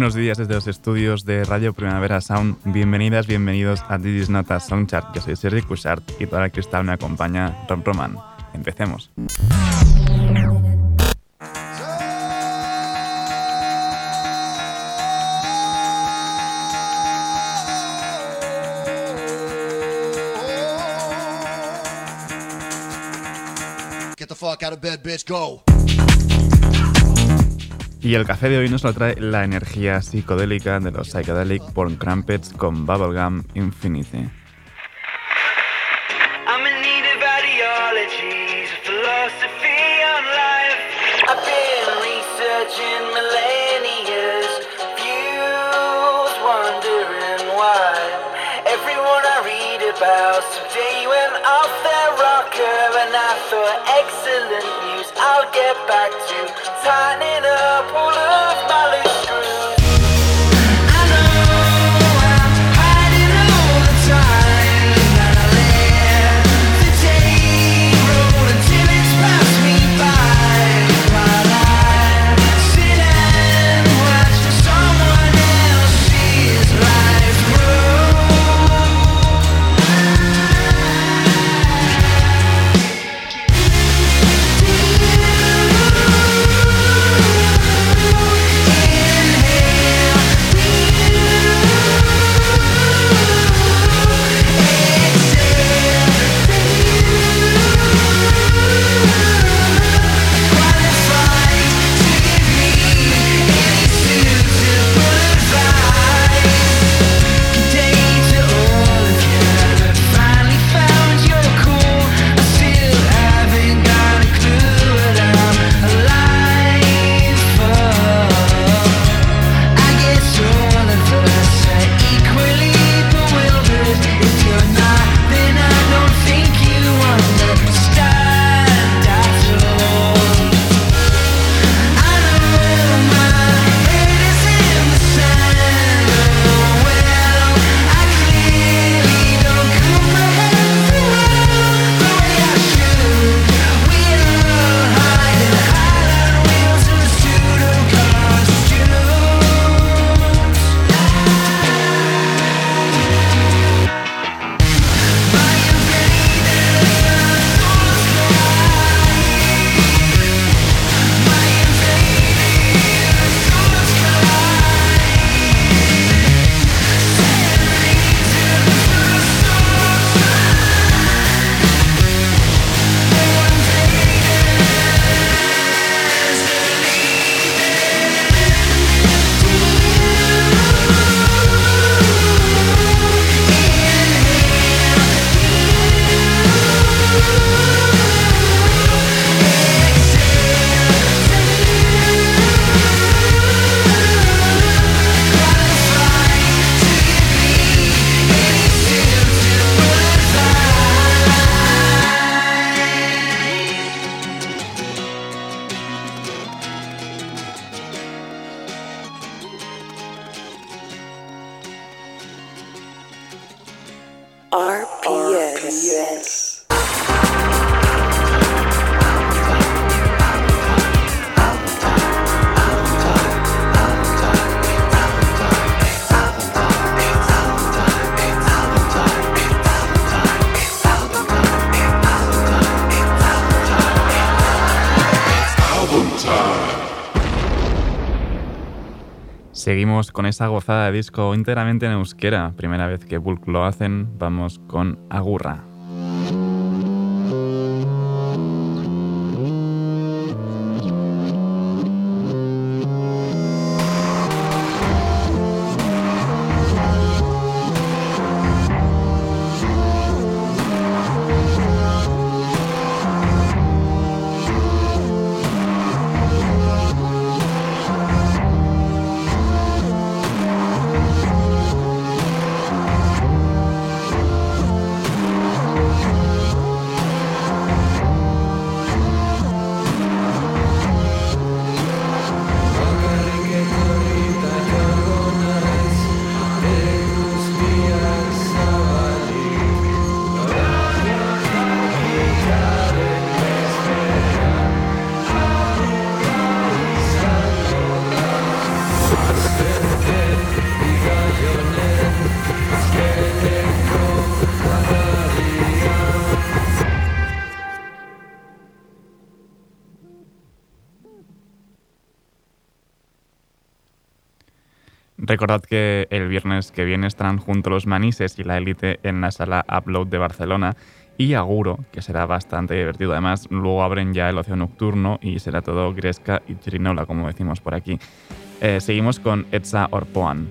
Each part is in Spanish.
Buenos días desde los estudios de Radio Primavera Sound. Bienvenidas, bienvenidos a This is Not Soundchart. Yo soy Sergi Cushart y para el cristal me acompaña Ron Roman. Empecemos. Get the fuck out of bed, bitch, go. Y el café de hoy nos lo trae la energía psicodélica de los Psychedelic Porn Crumpets con Bubblegum Infinity. Seguimos con esa gozada de disco enteramente en euskera. Primera vez que Bulk lo hacen, vamos con Agurra. Recordad que el viernes que viene estarán junto los Manises y la élite en la sala Upload de Barcelona y Aguro, que será bastante divertido. Además, luego abren ya el ocio nocturno y será todo Gresca y Chirinola, como decimos por aquí. Eh, seguimos con Etza Orpoan.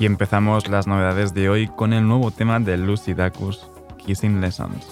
Y empezamos las novedades de hoy con el nuevo tema de Lucy Dacus, Kissing Lessons.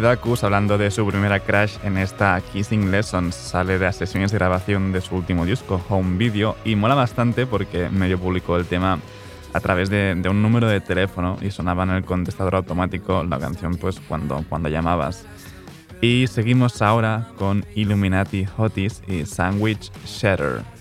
Dacus hablando de su primera crash en esta Kissing Lessons. Sale de sesiones de grabación de su último disco, Home Video, y mola bastante porque medio publicó el tema a través de, un número de teléfono y sonaba en el contestador automático la canción pues cuando, cuando llamabas. Y seguimos ahora con Illuminati Hotis y Sandwich Shatter.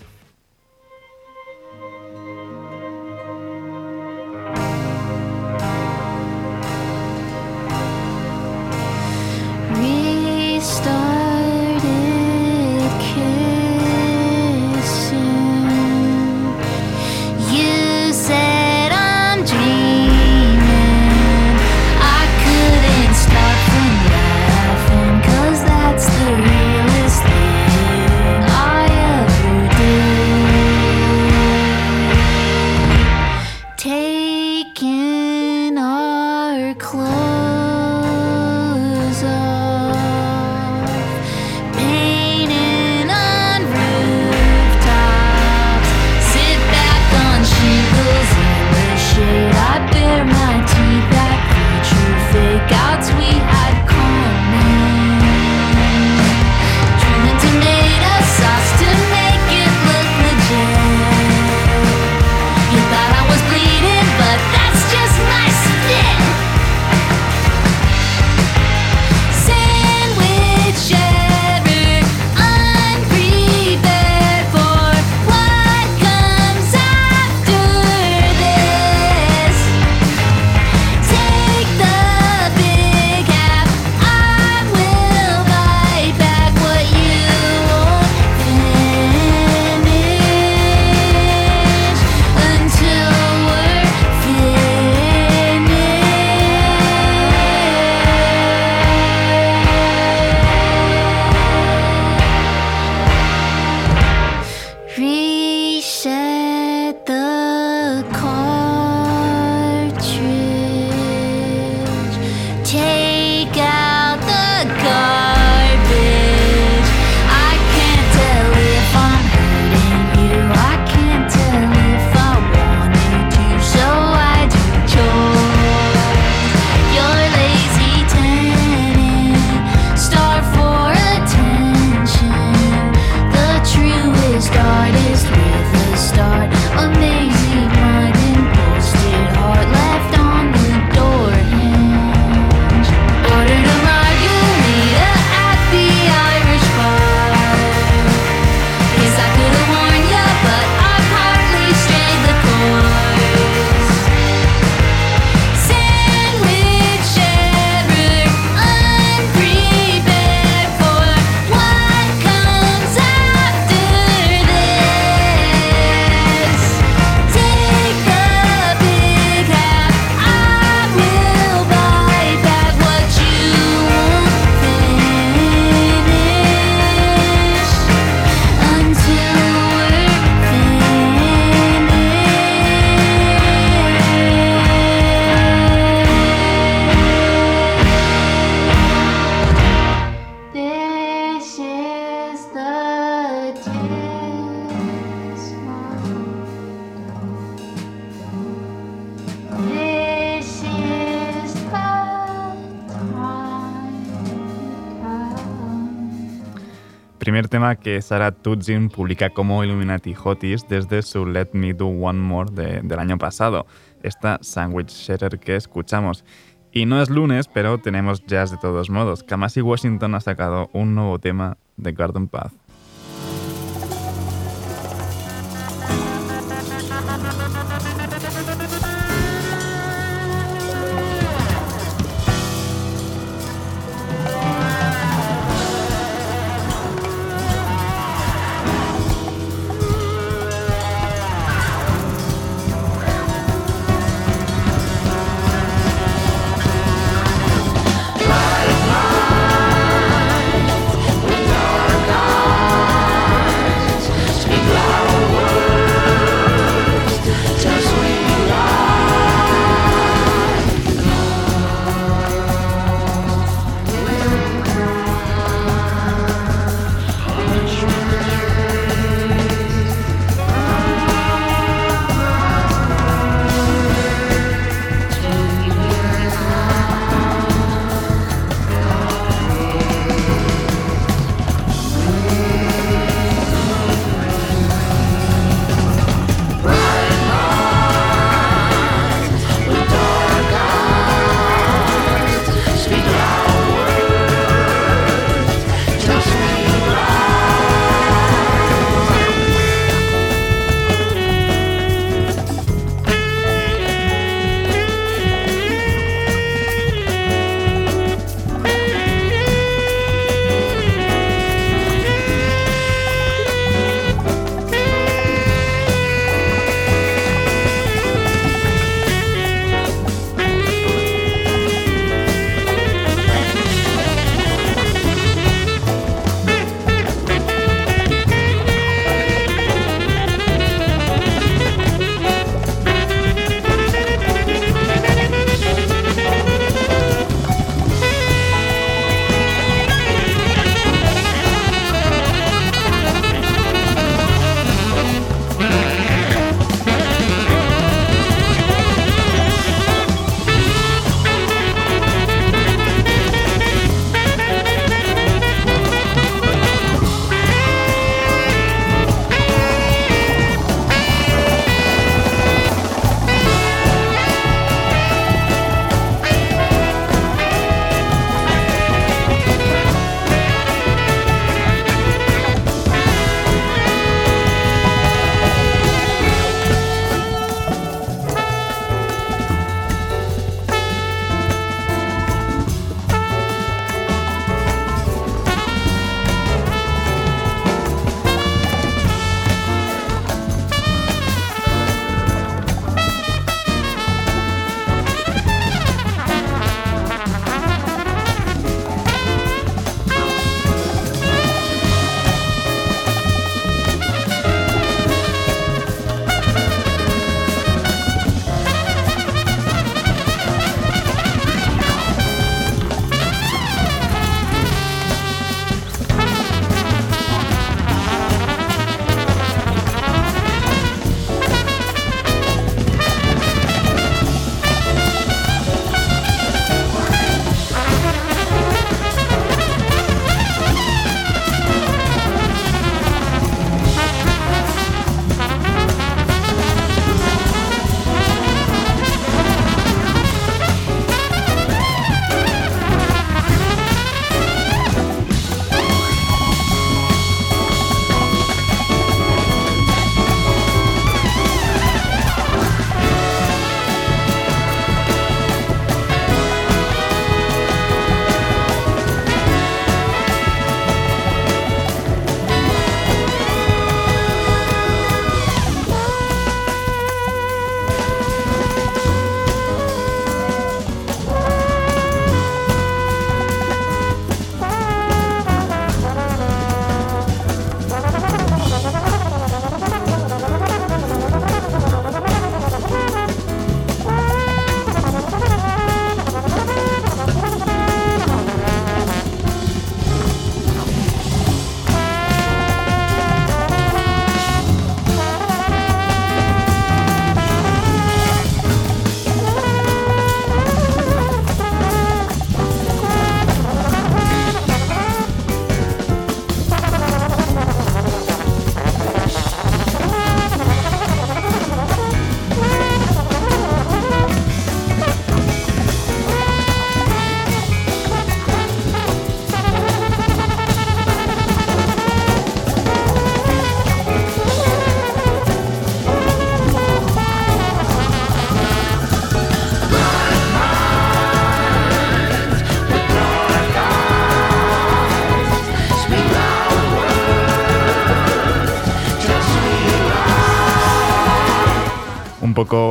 Primer tema que Sarah Tudzin publica como Illuminati Hotis desde su Let Me Do One More de- del año pasado, esta Sandwich Shatter que escuchamos. Y no es lunes, pero tenemos jazz de todos modos. Kamasi Washington ha sacado un nuevo tema de Garden Path.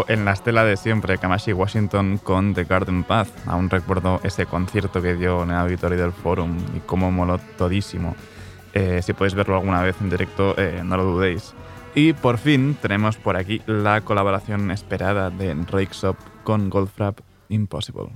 En la estela de siempre, Kamashi Washington con The Garden Path. Aún recuerdo ese concierto que dio en el auditorio del Forum y cómo moló todísimo. Eh, si podéis verlo alguna vez en directo, eh, no lo dudéis. Y por fin tenemos por aquí la colaboración esperada de Rakes Up con Goldfrapp Impossible.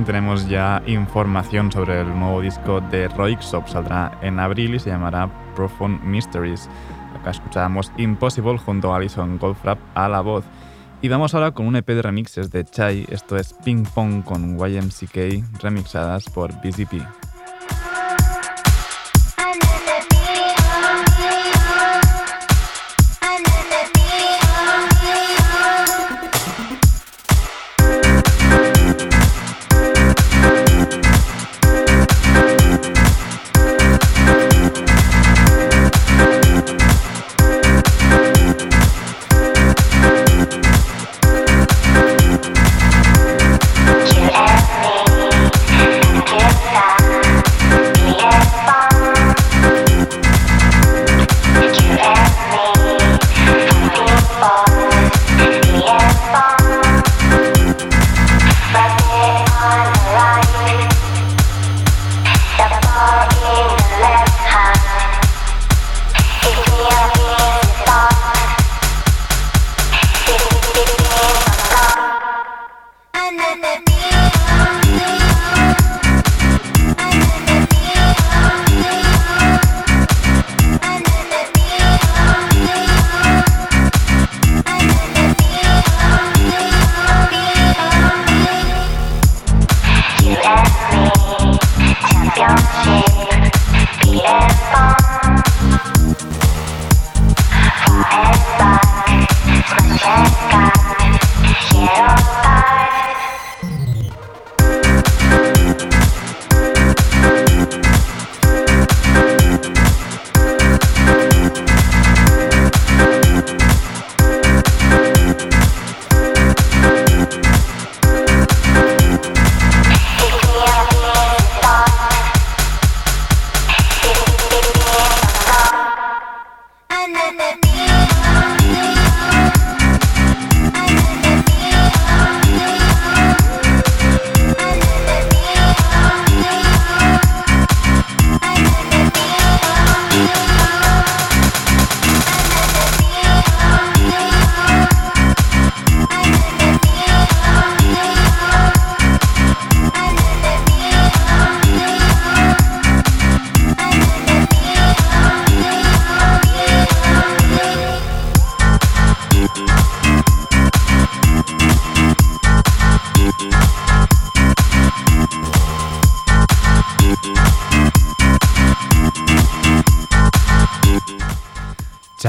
Tenemos ya información sobre el nuevo disco de Roixop. Saldrá en abril y se llamará Profound Mysteries. Acá escuchábamos Impossible junto a Alison Goldfrapp a la voz. Y vamos ahora con un EP de remixes de Chai. Esto es Ping Pong con YMCK remixadas por BZP.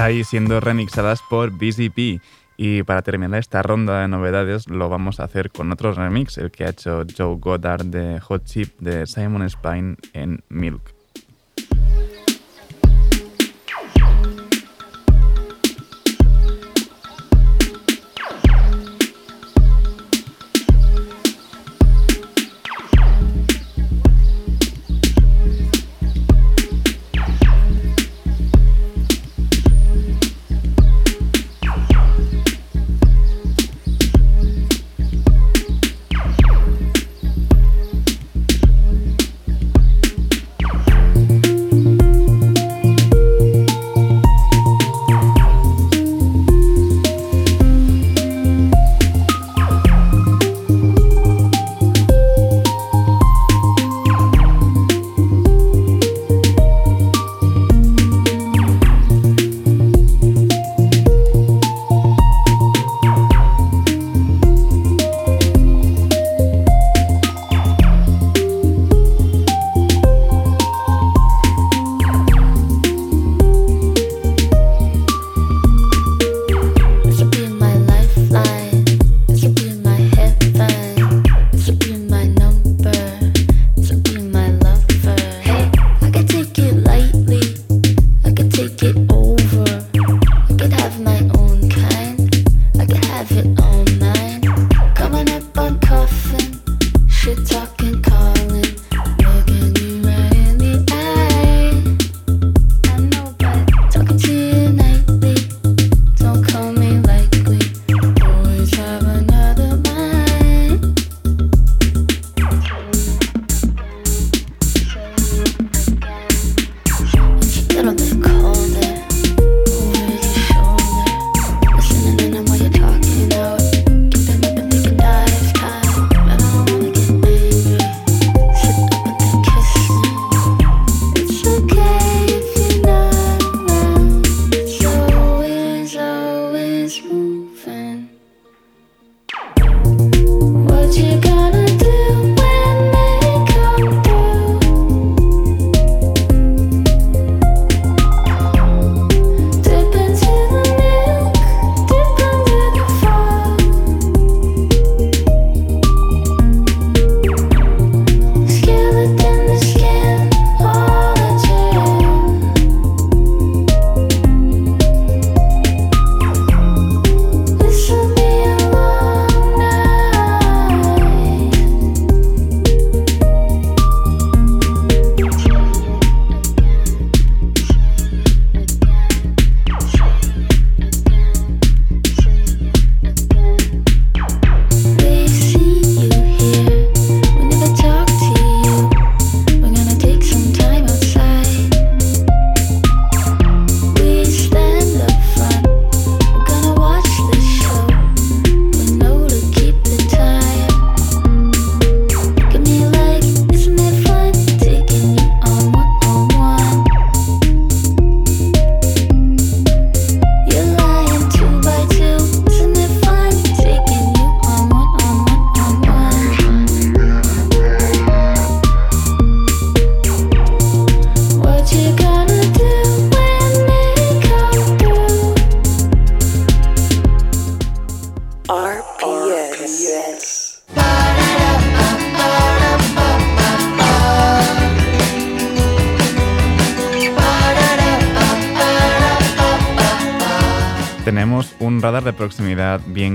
Chai siendo remixadas por BZP. Y para terminar esta ronda de novedades lo vamos a hacer con otro remix, el que ha hecho Joe Goddard de Hot Chip de Simon Spine en Milk.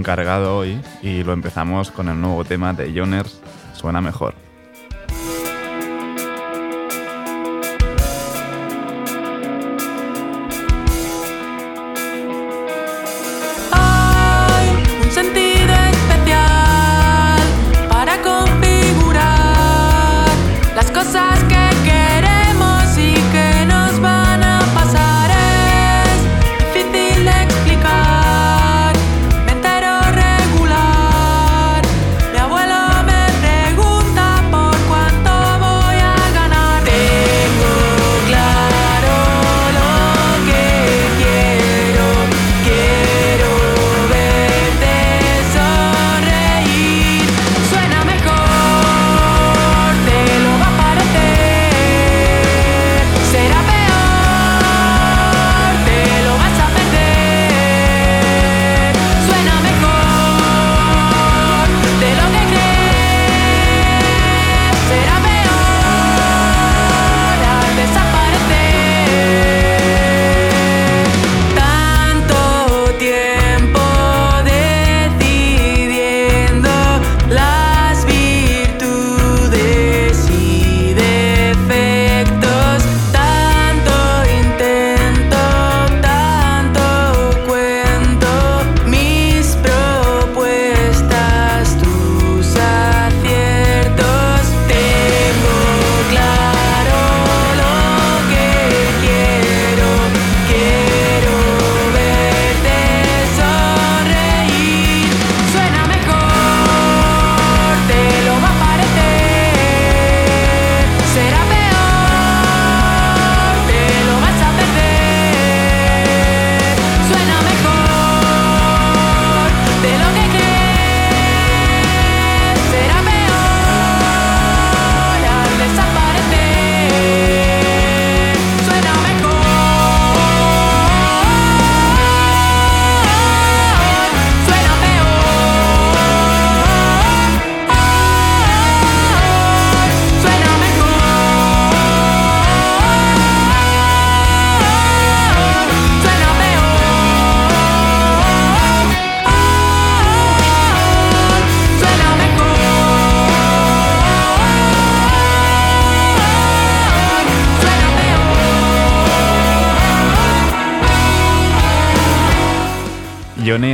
encargado hoy y lo empezamos con el nuevo tema de Joners, Suena Mejor.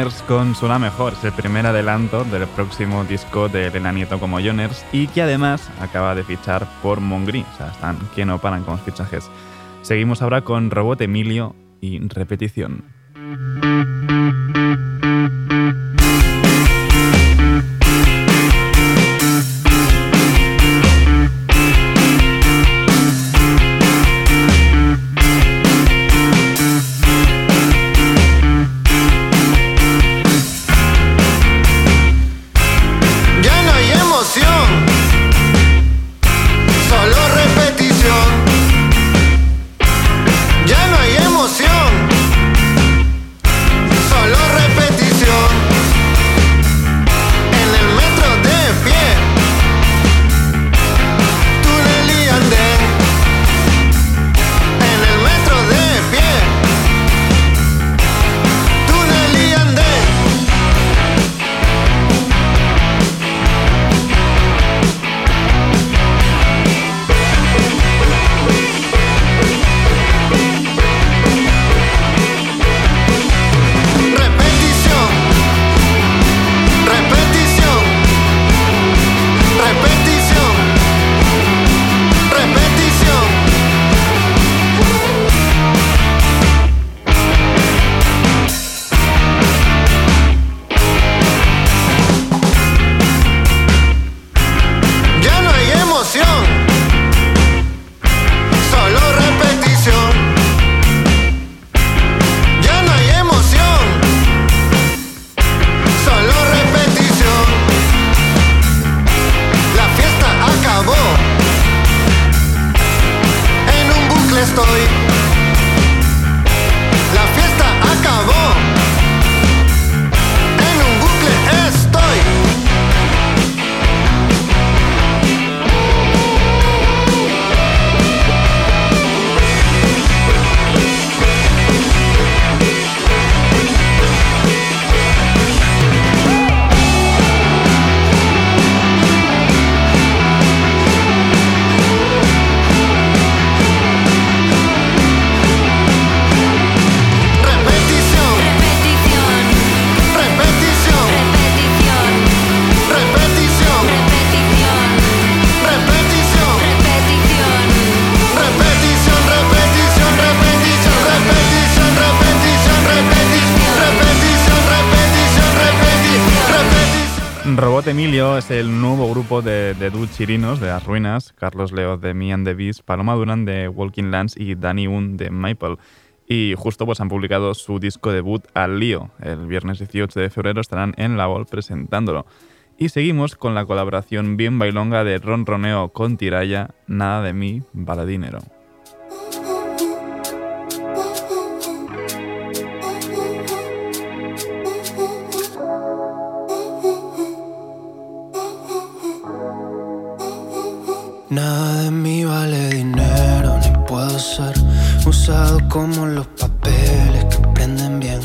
Con Suena Mejor, es el primer adelanto del próximo disco de Elena Nieto como Joners y que además acaba de fichar por Mongri, o sea, están que no paran con los fichajes. Seguimos ahora con Robot Emilio y Repetición. De Las Ruinas, Carlos Leo de Me and the Beast, Paloma Duran de Walking Lands y Danny Un de Maple. Y justo pues han publicado su disco debut Al Lío. El viernes 18 de febrero estarán en La Vol presentándolo. Y seguimos con la colaboración bien bailonga de Ron Roneo con Tiraya, Nada de mí, vale dinero. Nada de mí vale dinero, ni puedo ser usado como los papeles que prenden bien.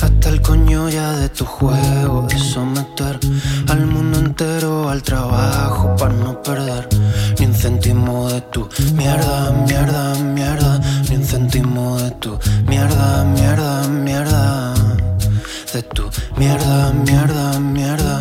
Hasta el coño ya de tu juego, de someter al mundo entero al trabajo para no perder ni un céntimo de tu mierda, mierda, mierda, ni un céntimo de tu mierda, mierda, mierda, de tu mierda, mierda, mierda.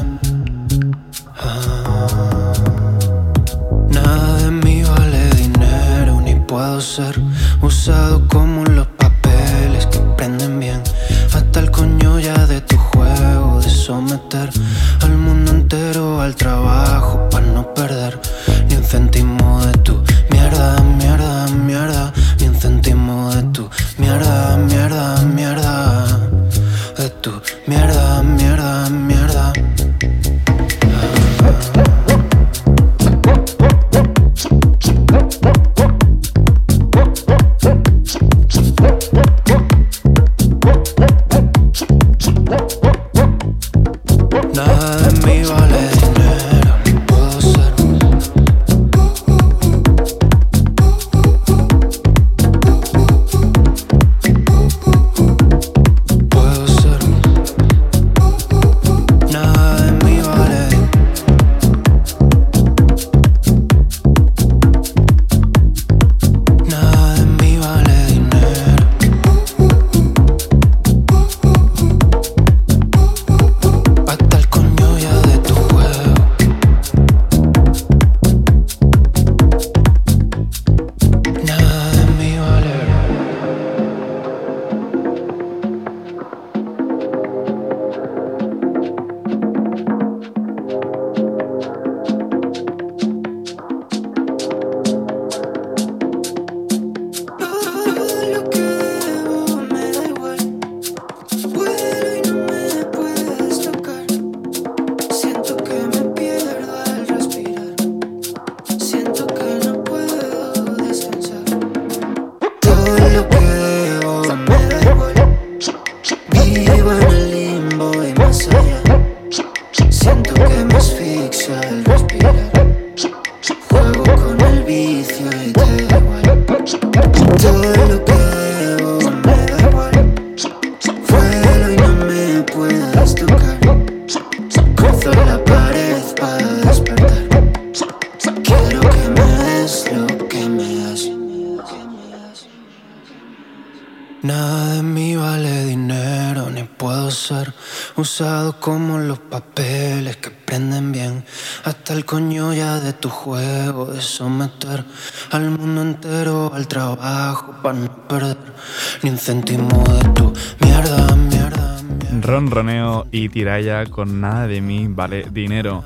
Céntimo de tu mierda, mierda, mierda. Ron Roneo y Tiraya con Nada de mí vale dinero.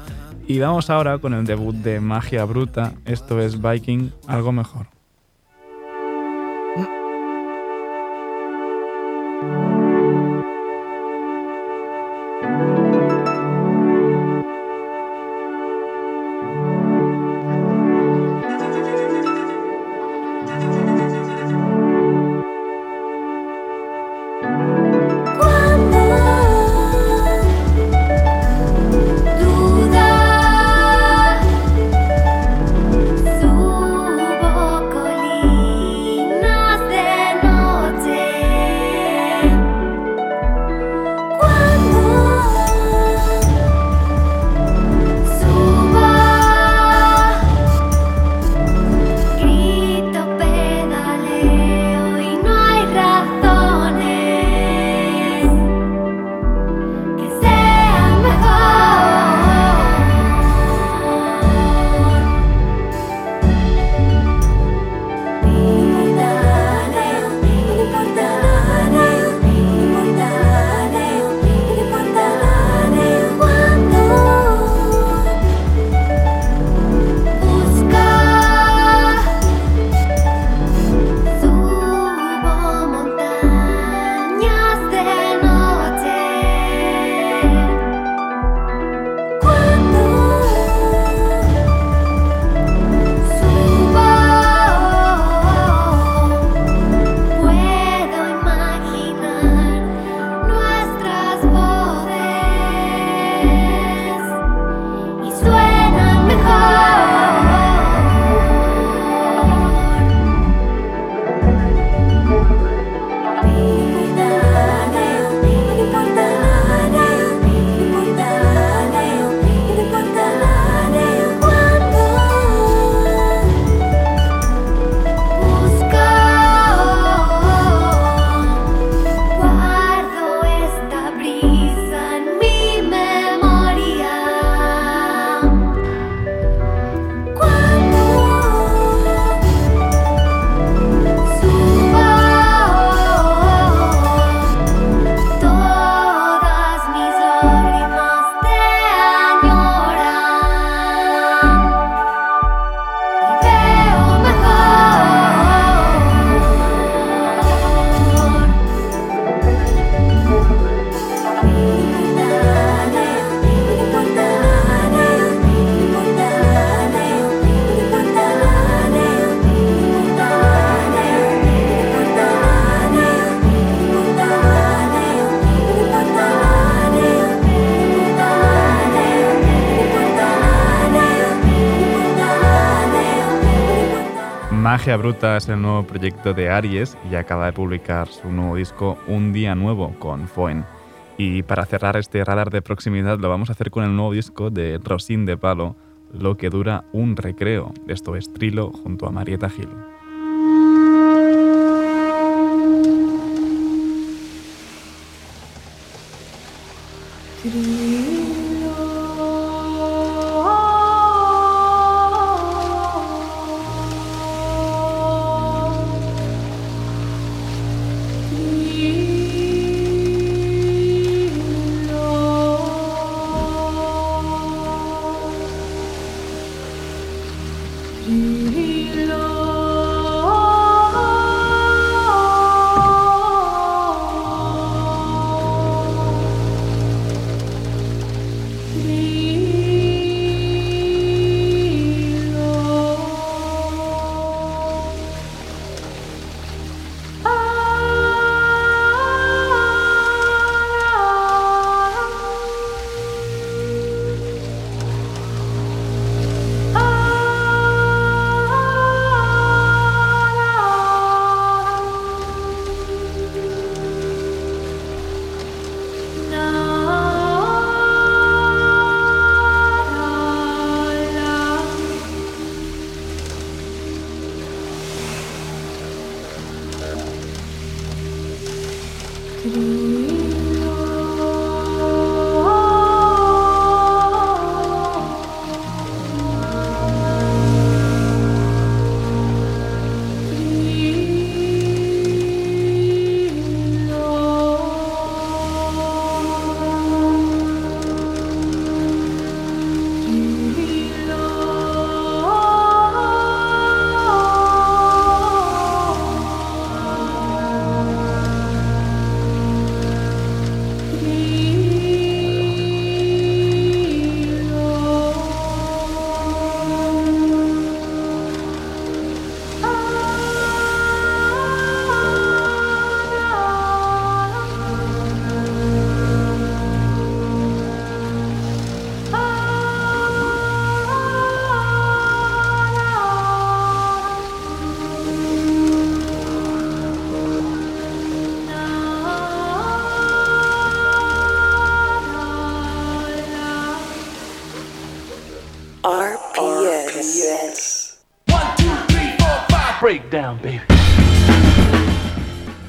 Y vamos ahora con el debut de Magia Bruta. Esto es Viking, algo mejor. Magia Bruta es el nuevo proyecto de Aries y acaba de publicar su nuevo disco Un Día Nuevo con Foen. Y para cerrar este radar de proximidad lo vamos a hacer con el nuevo disco de Rosín de Palo, Lo que dura un recreo. Esto es Trilo junto a Marieta Gil.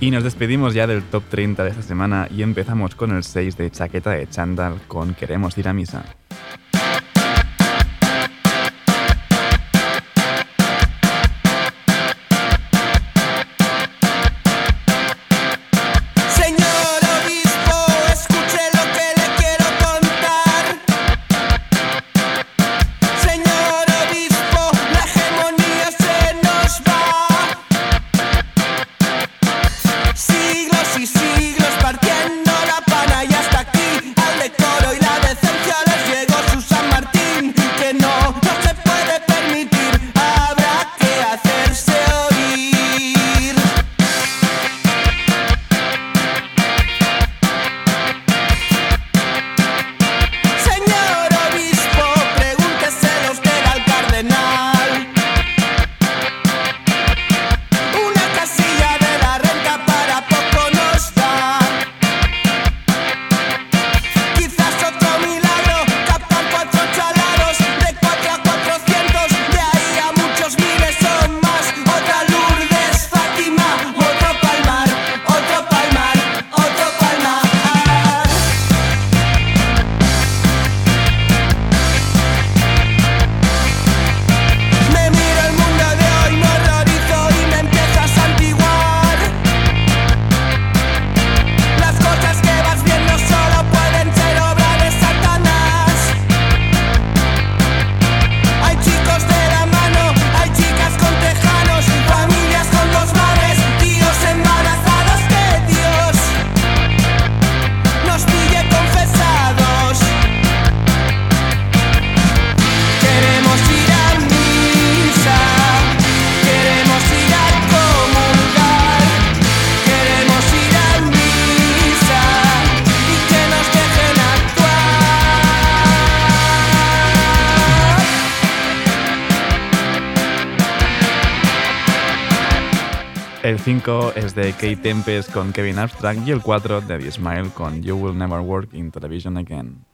Y nos despedimos ya del top 30 de esta semana y empezamos con el 6 de Chaqueta de Chandal con Queremos ir a misa. El 5 es de Kate Tempest con Kevin Abstract y el 4 de The Smile con You Will Never Work in Television Again.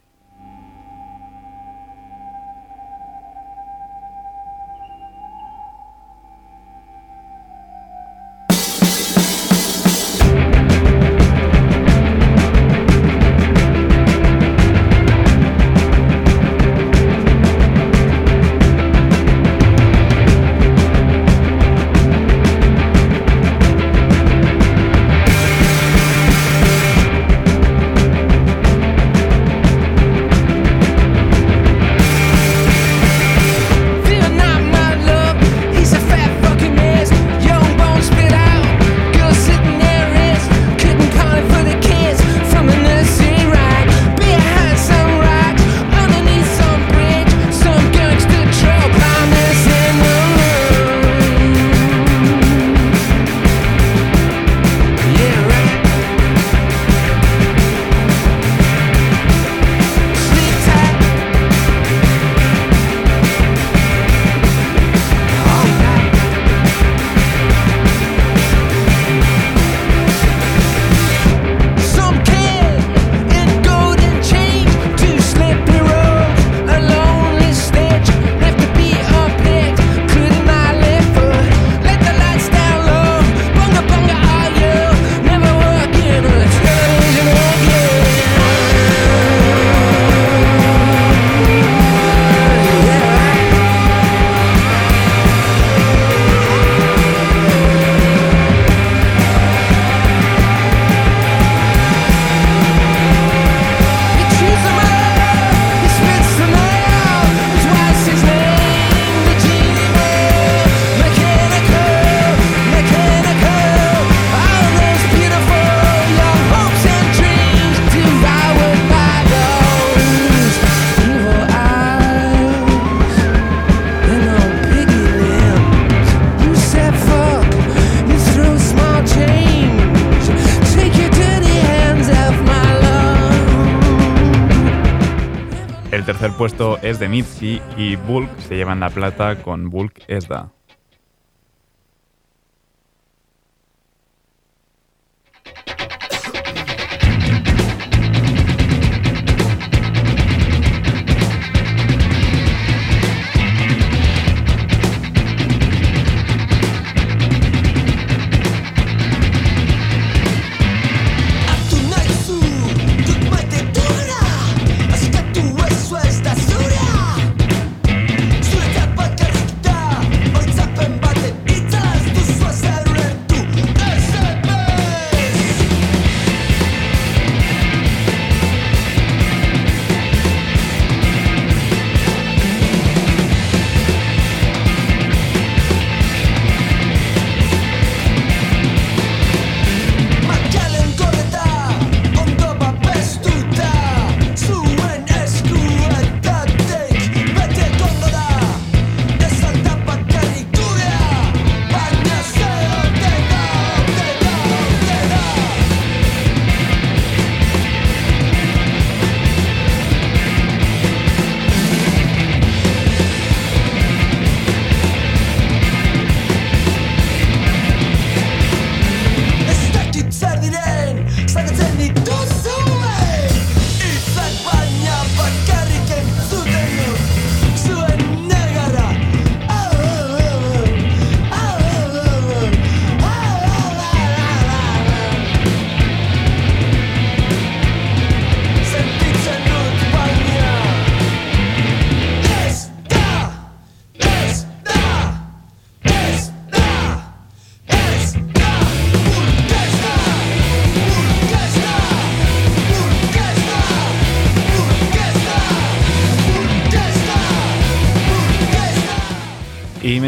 se llevan la plata con Bulk Esda.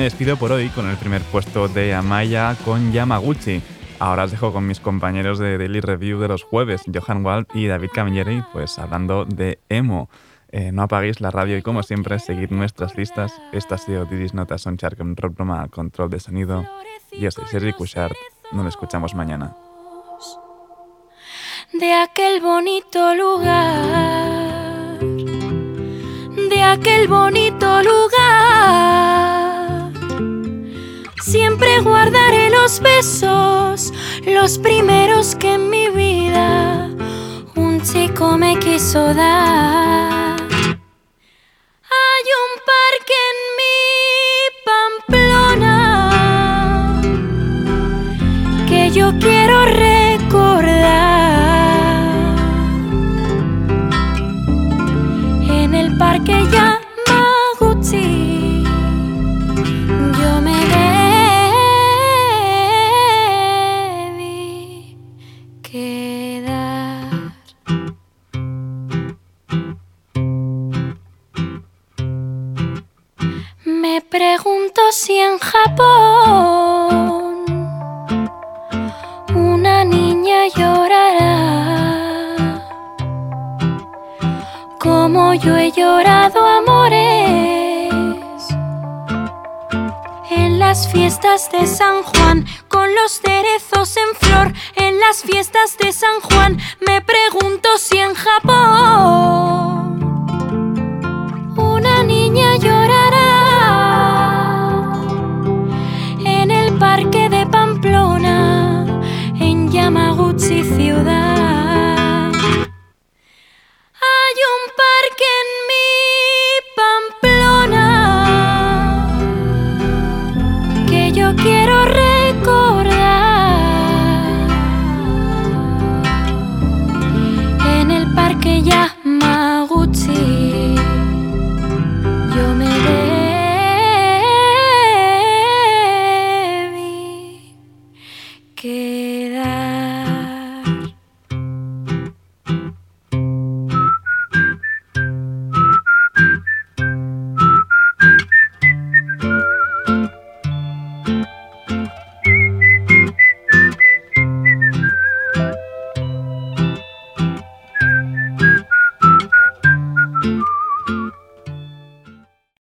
despido por hoy con el primer puesto de Amaya con Yamaguchi. Ahora os dejo con mis compañeros de Daily Review de los jueves, Johan Wald y David Camilleri, pues hablando de emo. Eh, no apaguéis la radio y como siempre, seguid nuestras listas. Esta ha sido Didis Notas Son Shark con Rob Roma, control de sonido. Yo soy Sergi Cushart. Nos escuchamos mañana. De aquel bonito lugar. De aquel bonito lugar siempre guardaré los besos, los primeros que en mi vida un chico me quiso dar. Hay un parque en